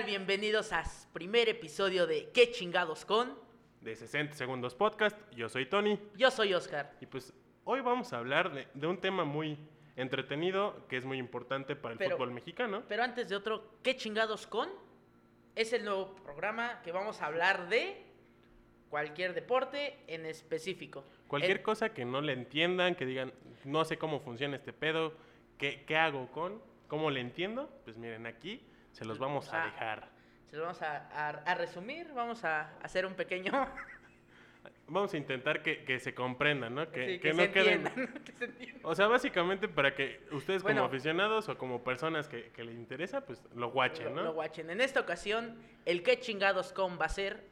tal? Bienvenidos al primer episodio de ¿Qué chingados con? de 60 segundos podcast. Yo soy Tony Yo soy Oscar. y pues hoy vamos a hablar de, de un tema muy entretenido que es muy importante para el Pero- fútbol mexicano. Pero antes de otro, ¿Qué chingados con? Es el nuevo programa que vamos a hablar de cualquier deporte en específico. Cualquier El- cosa que no le entiendan, que digan, no sé cómo funciona este pedo, ¿qué, qué hago con? ¿Cómo le entiendo? Pues miren, aquí se los vamos a Ah. dejar. Se lo vamos a, a- a resumir, vamos a hacer un pequeño... Vamos a intentar que, que se comprendan, ¿no? Que, sí, que que no se queden... entiendan, que se entiendan. O sea, básicamente para que ustedes Bueno. como aficionados o como personas que, les interesa, pues lo guachen, ¿no? lo guachen. En esta ocasión, el ¿Qué chingados con? va a ser...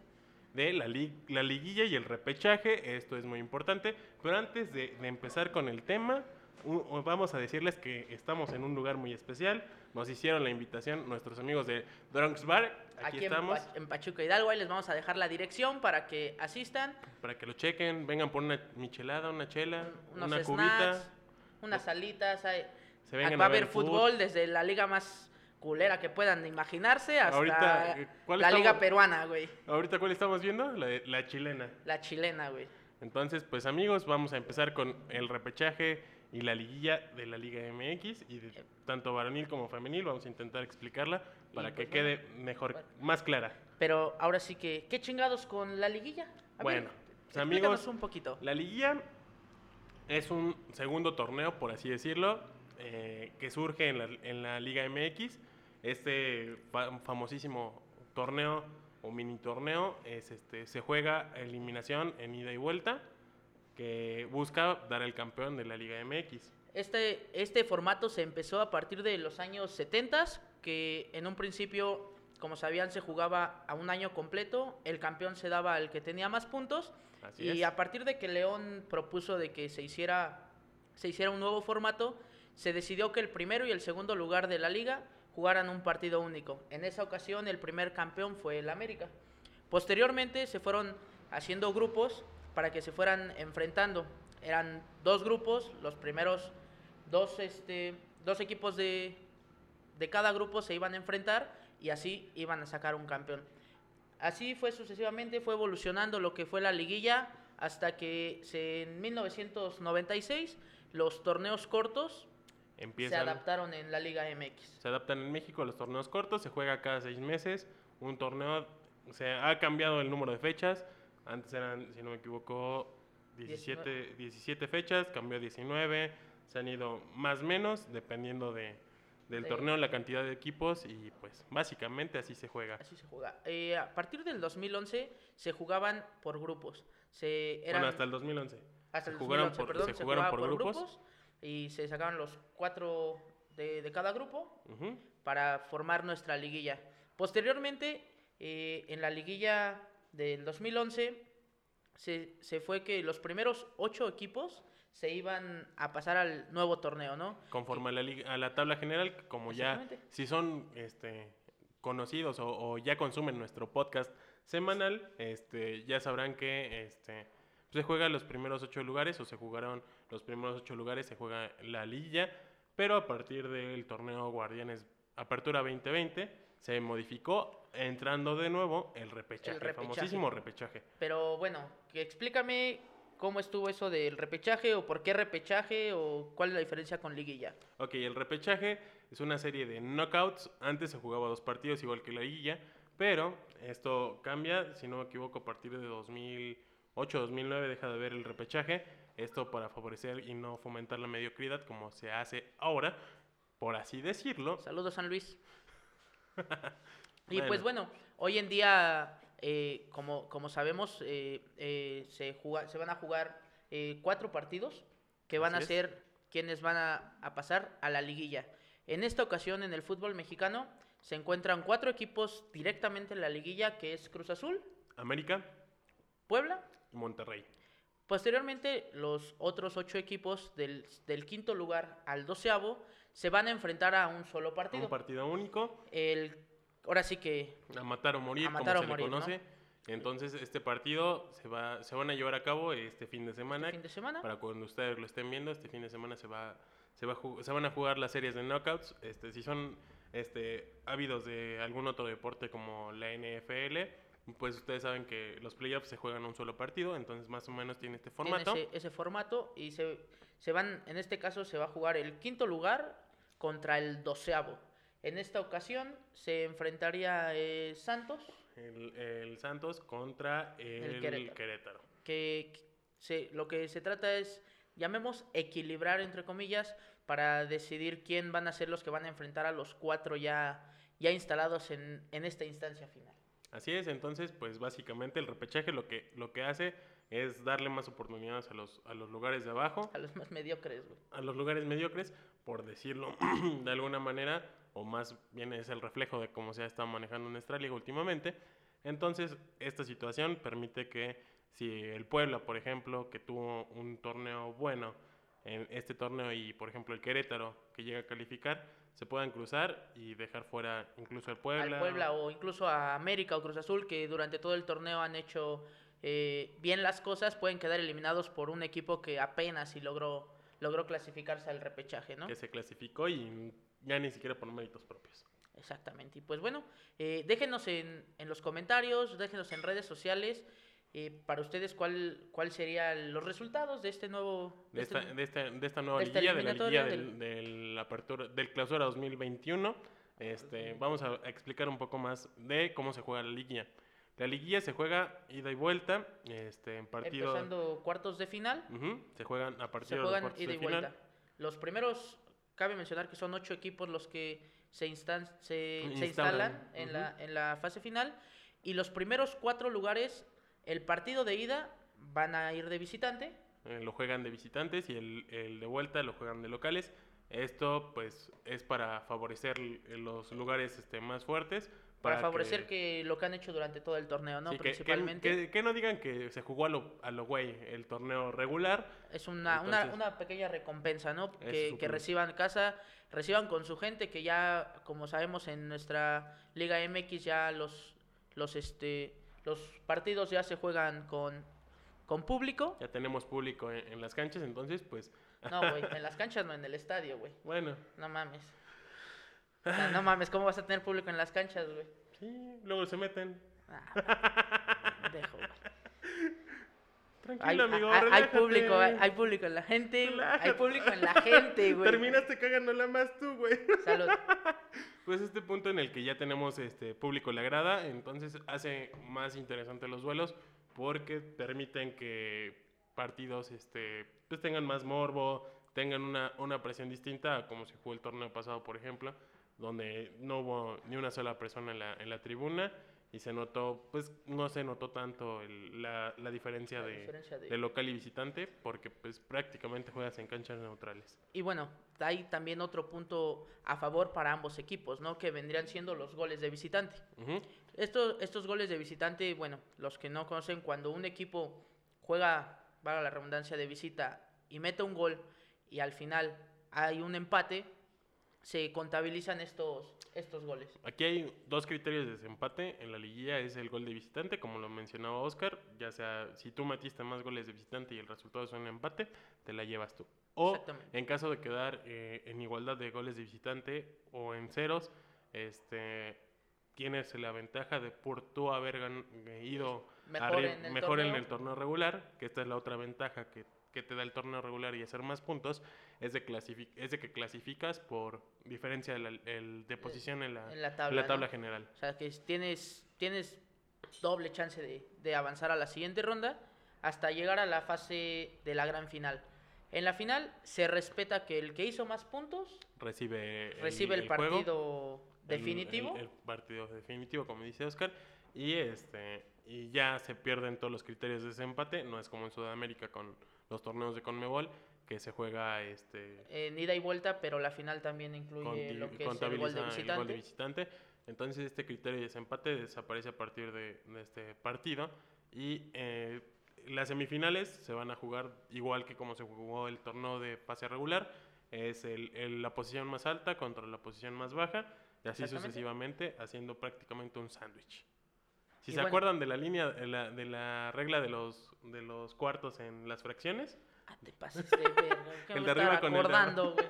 de la, li- la liguilla y el repechaje. Esto es muy importante. Pero antes de, de empezar con el tema, vamos a decirles que estamos en un lugar muy especial. Nos hicieron la invitación nuestros amigos de Drunks Bar. Aquí, Aquí, estamos en Pachuca Hidalgo, ahí les vamos a dejar la dirección para que asistan. para que lo chequen. Vengan por una michelada, una chela, unos una snacks, cubita. unas salitas. hay- Se vengan va a ver fútbol desde la liga más culera que puedan imaginarse hasta Ahorita, eh, ¿cuál la liga estamos? peruana, güey. Ahorita, ¿cuál estamos viendo? La, de- la chilena. La chilena, güey. Entonces, pues amigos, vamos a empezar con el repechaje y la liguilla de la Liga MX y de tanto varonil como femenil. Vamos a intentar explicarla para Y, que pues, quede mejor, bueno. más clara. Pero ahora sí que, ¿qué chingados con la liguilla? A Bueno, pues, amigos, un poquito. La liguilla es un segundo torneo, por así decirlo, eh, que surge en la, en la Liga MX. Este fa- famosísimo torneo o mini torneo es este, se juega eliminación en ida y vuelta que busca dar el campeón de la Liga MX. Este, este formato se empezó a partir de los años 70, que en un principio, como sabían, se jugaba a un año completo, el campeón se daba al que tenía más puntos, Así y es. a partir de que León propuso de que se hiciera, se hiciera un nuevo formato, se decidió que el primero y el segundo lugar de la liga jugaran un partido único. En esa ocasión el primer campeón fue el América. Posteriormente se fueron haciendo grupos para que se fueran enfrentando. Eran dos grupos, los primeros dos, este, dos equipos de, de cada grupo se iban a enfrentar y así iban a sacar un campeón. Así fue sucesivamente, fue evolucionando lo que fue la liguilla hasta que se- en 1996 los torneos cortos se adaptaron en la Liga MX. se adaptan en México los torneos cortos, se juega cada seis meses, un torneo, se ha cambiado el número de fechas, antes eran, si no me equivoco, 17, 17 fechas, cambió a 19, se han ido más menos, dependiendo de, del De- torneo, la cantidad de equipos, y pues básicamente así se juega. Así se juega. Eh, a partir del 2011 se jugaban por grupos. Se eran, Bueno, hasta el 2011. hasta el jugaron 2011, por- perdón, se jugaron por grupos. y se sacaban los cuatro de, de cada grupo para formar nuestra liguilla. Posteriormente, eh, en la liguilla del 2011, se, se fue que los primeros ocho equipos se iban a pasar al nuevo torneo, ¿no? Conforme a la, liga- a la tabla general, como ya, si son este, conocidos o, o ya consumen nuestro podcast semanal, este, ya sabrán que este, se juega los primeros ocho lugares o se jugaron los primeros ocho lugares, se juega la liguilla, pero a partir del torneo Guardianes Apertura 2020 se modificó entrando de nuevo el repechaje, el repechaje. famosísimo repechaje. Pero bueno, explícame cómo estuvo eso del repechaje o por qué repechaje o cuál es la diferencia con liguilla. Ok, el repechaje es una serie de knockouts. Antes se jugaba dos partidos igual que la guilla, pero esto cambia, si no me equivoco, a partir de 2008-2009 deja de haber el repechaje. Esto para favorecer y no fomentar la mediocridad como se hace ahora, por así decirlo. Saludos San Luis. y Bueno. pues bueno, hoy en día, eh, como, como sabemos, eh, eh, se, juga- se van a jugar eh, cuatro partidos que van Así a es. ser quienes van a, a pasar a la liguilla. En esta ocasión en el fútbol mexicano se encuentran cuatro equipos directamente en la liguilla, que es Cruz Azul, América Puebla, y Monterrey. Posteriormente, los otros ocho equipos del, del quinto lugar al doceavo se van a enfrentar a un solo partido. Un partido único, El, ahora sí que a matar o morir, matar como o se morir, le conoce. Entonces, este partido se, va, se van a llevar a cabo este fin de semana. fin de semana. Para cuando ustedes lo estén viendo, este fin de semana se va, se va se van a jugar las series de knockouts. Este, si son este, ávidos de algún otro deporte como la NFL, pues ustedes saben que los playoffs se juegan un solo partido, entonces más o menos tiene este Tiene formato. ese, ese formato y se, se van, en este caso se va a jugar el quinto lugar contra el doceavo. En esta ocasión se enfrentaría eh, Santos, El, el Santos contra el, Querétaro. Querétaro. que se, lo que se trata es, llamemos, equilibrar, entre comillas, para decidir quién van a ser los que van a enfrentar a los cuatro ya, ya instalados en, en esta instancia final. Así es, entonces, pues básicamente el repechaje lo que, lo que hace es darle más oportunidades a los, a los lugares de abajo, A los más mediocres, güey. a los lugares mediocres, por decirlo de alguna manera, o más bien es el reflejo de cómo se ha estado manejando nuestra liga últimamente. Entonces, esta situación permite que si el Puebla, por ejemplo, que tuvo un torneo bueno en este torneo y, por ejemplo, el Querétaro, que llega a calificar, se puedan cruzar y dejar fuera incluso el Puebla. Al Puebla o incluso a América o Cruz Azul, que durante todo el torneo han hecho eh, bien las cosas, pueden quedar eliminados por un equipo que apenas si logró, logró clasificarse al repechaje, ¿no? que se clasificó y ya ni siquiera por méritos propios. Exactamente. Y pues bueno, eh, déjenos en, en los comentarios, déjenos en redes sociales eh, para ustedes cuál, cuál serían los resultados de este nuevo... De este esta, de esta, de esta nueva de esta liguilla, de la liguilla del, del apertura, del clausura 2021. Este, vamos a explicar un poco más de cómo se juega la liguilla. La liguilla se juega ida y vuelta, este, en partido... Empezando cuartos de final, se juegan a partir se de los cuartos ida de y final. vuelta. Los primeros, cabe mencionar que son ocho equipos los que se, instan, se, se Instalan, instalan en, la, en la fase final. Y los primeros cuatro lugares, el partido de ida van a ir de visitante. Eh, lo juegan de visitantes y el, el de vuelta lo juegan de locales. Esto pues es para favorecer l- los lugares este, más fuertes. Para, favorecer que... lo que han hecho durante todo el torneo, ¿no? sí, que- que- Principalmente. Que, que no digan que se jugó a lo, a lo güey el torneo regular. Es una, una, Entonces- una pequeña recompensa, ¿no? Que, que reciban casa, reciban con su gente, que ya, como sabemos, en nuestra Liga MX ya los, los, este, los partidos ya se juegan con, con público. Ya tenemos público en, en las canchas, entonces pues No, güey, en las canchas no, en el estadio, güey. bueno. No mames. O sea, no mames, ¿cómo vas a tener público en las canchas, güey? Sí, luego se meten. Ah, dejo, güey. Hay, Tranquilo, amigo. hay- hay público, hay, hay público en la gente, hay Relájate. público en la gente, güey. Terminaste cagándola más tú, güey. Salud. Pues este punto en el que ya tenemos este público le agrada, entonces hace más interesante los duelos porque permiten que partidos este pues tengan más morbo, tengan una, una presión distinta a como se jugó el torneo pasado, por ejemplo, donde no hubo ni una sola persona en la, en la tribuna y se notó, pues no se notó tanto el- la, la diferencia, La de, diferencia de- de local y visitante porque pues prácticamente juegas en canchas neutrales. Y bueno, hay también otro punto a favor para ambos equipos, ¿no? Que vendrían siendo los goles de visitante. Estos, estos goles de visitante, bueno, los que no conocen, cuando un equipo juega, valga la redundancia, de visita y mete un gol y al final hay un empate, se contabilizan estos, estos goles. Aquí hay dos criterios de desempate en la liguilla, es el gol de visitante, como lo mencionaba Oscar, ya sea si tú metiste más goles de visitante y el resultado es un empate, te la llevas tú. O en caso de quedar eh, en igualdad de goles de visitante o en ceros, este tienes la ventaja de por tú haber gan- eh, ido Mejor en el mejor en el torneo regular, que esta es la otra ventaja que, que te da el torneo regular y hacer más puntos, es de, es de que clasificas por diferencia de, la- el- de posición en la, en la tabla, la tabla ¿no? general. O sea, que es- tienes, tienes doble chance de, de avanzar a la siguiente ronda hasta llegar a la fase de la gran final. En la final se respeta que el que hizo más puntos Recibe el, recibe el, partido definitivo. El, el partido definitivo, como dice Oscar. Y, este, y ya se pierden todos los criterios de desempate. No es como en Sudamérica con los torneos de Conmebol, que se juega este, en ida y vuelta, pero la final también incluye lo que es el gol de el visitante. gol de visitante. Entonces este criterio de desempate desaparece a partir de, de este partido. Y eh, las semifinales se van a jugar igual que como se jugó el torneo de pase regular. Es el, el- la posición más alta contra la posición más baja. Y así sucesivamente, haciendo prácticamente un sándwich. Si Y se bueno. acuerdan de la línea, de la, de la regla de los, de los cuartos en las fracciones, Ah, te pases de verga, El de arriba con el de acordando, güey.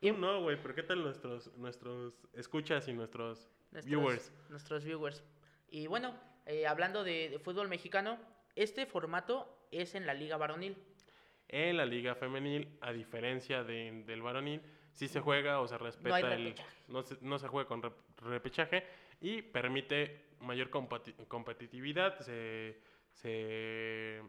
Tú no, güey, pero ¿qué tal nuestros, nuestros escuchas y nuestros, nuestros viewers? Nuestros viewers. Y bueno, eh, hablando de, de fútbol mexicano, este formato es en la Liga Varonil. En la liga femenil, a diferencia de- del varonil, sí se juega o se respeta hay el... No se, no se juega con rep- repechaje y permite mayor compati- competitividad, se, se,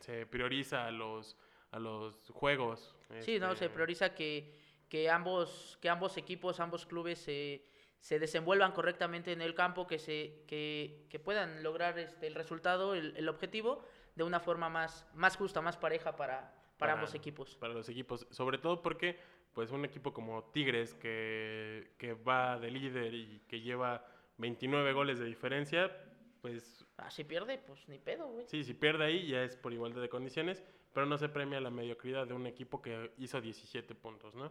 se prioriza a los, a los juegos. Sí, no, se este, prioriza que, que, ambos, que ambos equipos, ambos clubes se, se desenvuelvan correctamente en el campo, que, se, que, que puedan lograr este, el resultado, el, el objetivo, de una forma más, más justa, más pareja para, para, ambos equipos. Para los equipos, sobre todo porque pues un equipo como Tigres que, que va de líder y que lleva 29 goles de diferencia, pues Ah, si pierde, pues ni pedo, güey. sí, si pierde ahí ya es por igualdad de condiciones, pero no se premia la mediocridad de un equipo que hizo 17 puntos, ¿no?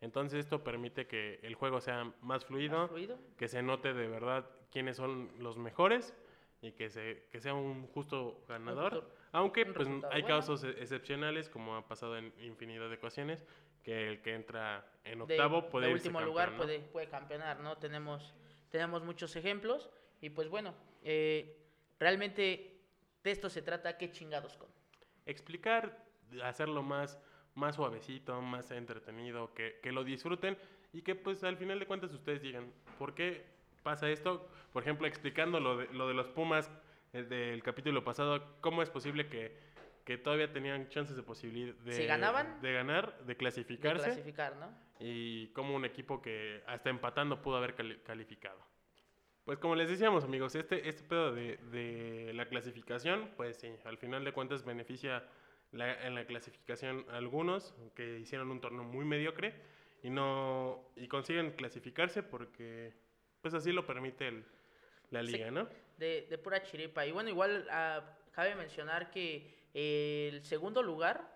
Entonces esto permite que el juego sea más fluido, Más fluido. que se note de verdad quiénes son los mejores y que, se, que sea un justo ganador. justo- Aunque un pues, hay bueno. casos e- excepcionales, como ha pasado en infinidad de ocasiones, que el que entra en de, octavo puede de irse último lugar campeón, ¿no? puede, puede campeonar, ¿no? Tenemos, tenemos muchos ejemplos y pues bueno, eh, realmente de esto se trata, qué chingados con. Explicar, hacerlo más, más suavecito, más entretenido, que, que lo disfruten y que pues al final de cuentas ustedes digan, ¿por qué pasa esto? Por ejemplo, explicando lo de, lo de los Pumas del capítulo pasado, ¿cómo es posible que, que todavía tenían chances de posibilidad de, ganaban, de ganar, de De clasificarse? clasificar, ¿no? Y como un equipo que hasta empatando pudo haber cali- calificado. Pues como les decíamos amigos, este, este pedo de, de la clasificación, pues sí, al final de cuentas beneficia la- en la clasificación a algunos que hicieron un torneo muy mediocre y no y consiguen clasificarse porque pues así lo permite el- la Sí. liga, ¿no? de, de pura chiripa. Y bueno, igual ah, cabe mencionar que eh, el segundo lugar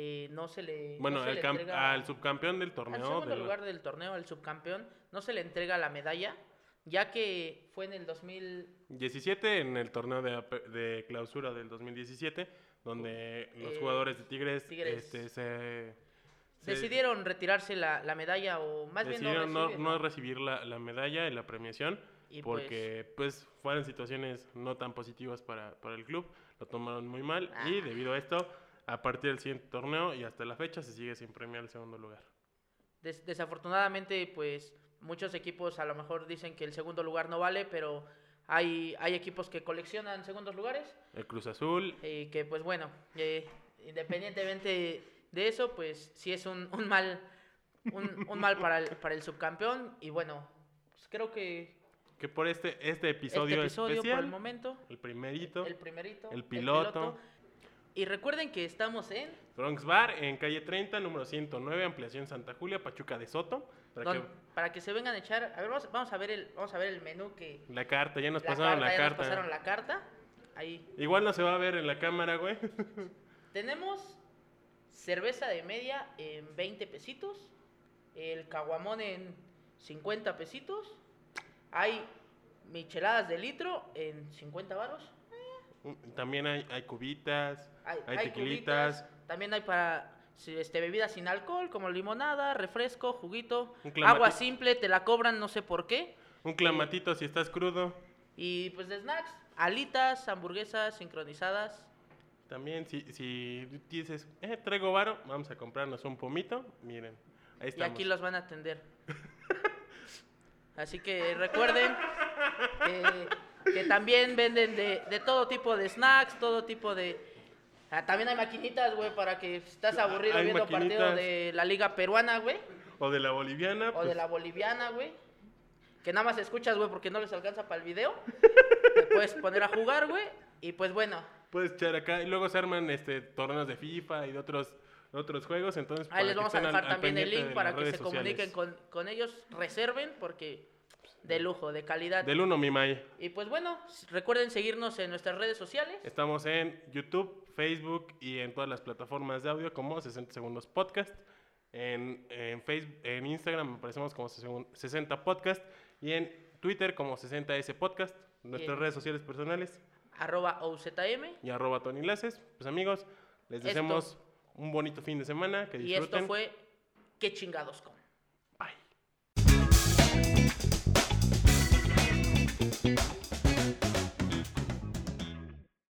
eh, no se le. no Bueno, se al, le entrega- al subcampeón del al torneo segundo del- lugar del torneo, al subcampeón, no se le entrega la medalla, ya que fue en el 2000. 17 en el torneo de, de clausura del 2017, donde los Eh, jugadores de Tigres, Tigres este, se, se Decidieron retirarse la, la medalla o más bien no, no, recibir, no ¿no? recibir la, la medalla y la premiación Y pues- porque pues, fueron situaciones no tan positivas para, para el club, lo tomaron muy mal y Ah. debido a esto, a partir del siguiente torneo y hasta la fecha se sigue sin premiar el segundo lugar. Des- desafortunadamente, pues muchos equipos a lo mejor dicen que el segundo lugar no vale, pero hay, hay equipos que coleccionan segundos lugares El Cruz Azul, y que pues bueno, eh, independientemente de eso, pues sí es un, un mal un, un mal para el, para el subcampeón y bueno, pues, creo que que por este, este este episodio, por especial, el momento, el primerito, el primerito, el piloto. Y recuerden que estamos en Bronx Bar en calle 30, número 109, ampliación Santa Julia, Pachuca de Soto. Para don- que para que se vengan a echar, a ver, vamos, vamos a ver el vamos a ver el menú que la carta, ya nos la pasaron carta, la ya nos carta. pasaron la carta. Ahí Igual no se va a ver en la cámara, güey. tenemos cerveza de media en 20 pesitos, el caguamón en 50 pesitos, hay micheladas de litro en 50 varos, También hay, hay cubitas, hay, tequilitas, cubitas, también hay para este, bebidas sin alcohol como limonada, refresco, juguito, agua simple, te la cobran no sé por qué. un clamatito si estás crudo. Y pues de snacks, alitas, hamburguesas sincronizadas. También si, si dices, eh, traigo varo, vamos a comprarnos un pomito. Miren, ahí Y aquí los van a atender. Así que recuerden que, que también venden de, de todo tipo de snacks, todo tipo de... Ah, también hay maquinitas, güey, para que si estás aburrido Hay viendo partido de la liga peruana, güey, O de la boliviana. o pues, de la boliviana, güey. Que nada más escuchas, güey, porque no les alcanza para el video. Te puedes poner a jugar, güey. Y pues bueno, Puedes echar acá. Y luego se arman este, torneos de FIFA y de otros, otros juegos. Entonces, ahí les vamos a dejar también el link para que se comuniquen con, con ellos, reserven, porque de lujo, de calidad. Del 1, mi May. Y pues bueno, recuerden seguirnos en nuestras redes sociales. Estamos en YouTube, Facebook y en todas las plataformas de audio como 60 Segundos Podcast. En, en, Facebook, en Instagram aparecemos como 60 Podcast y en Twitter como 60S Podcast. Nuestras Bien. redes sociales personales Arroba OZM. y arroba Tony Laces. Pues amigos, les Esto- deseamos un bonito fin de semana. Que Y disfruten. esto fue ¿Qué chingados con? Thank you.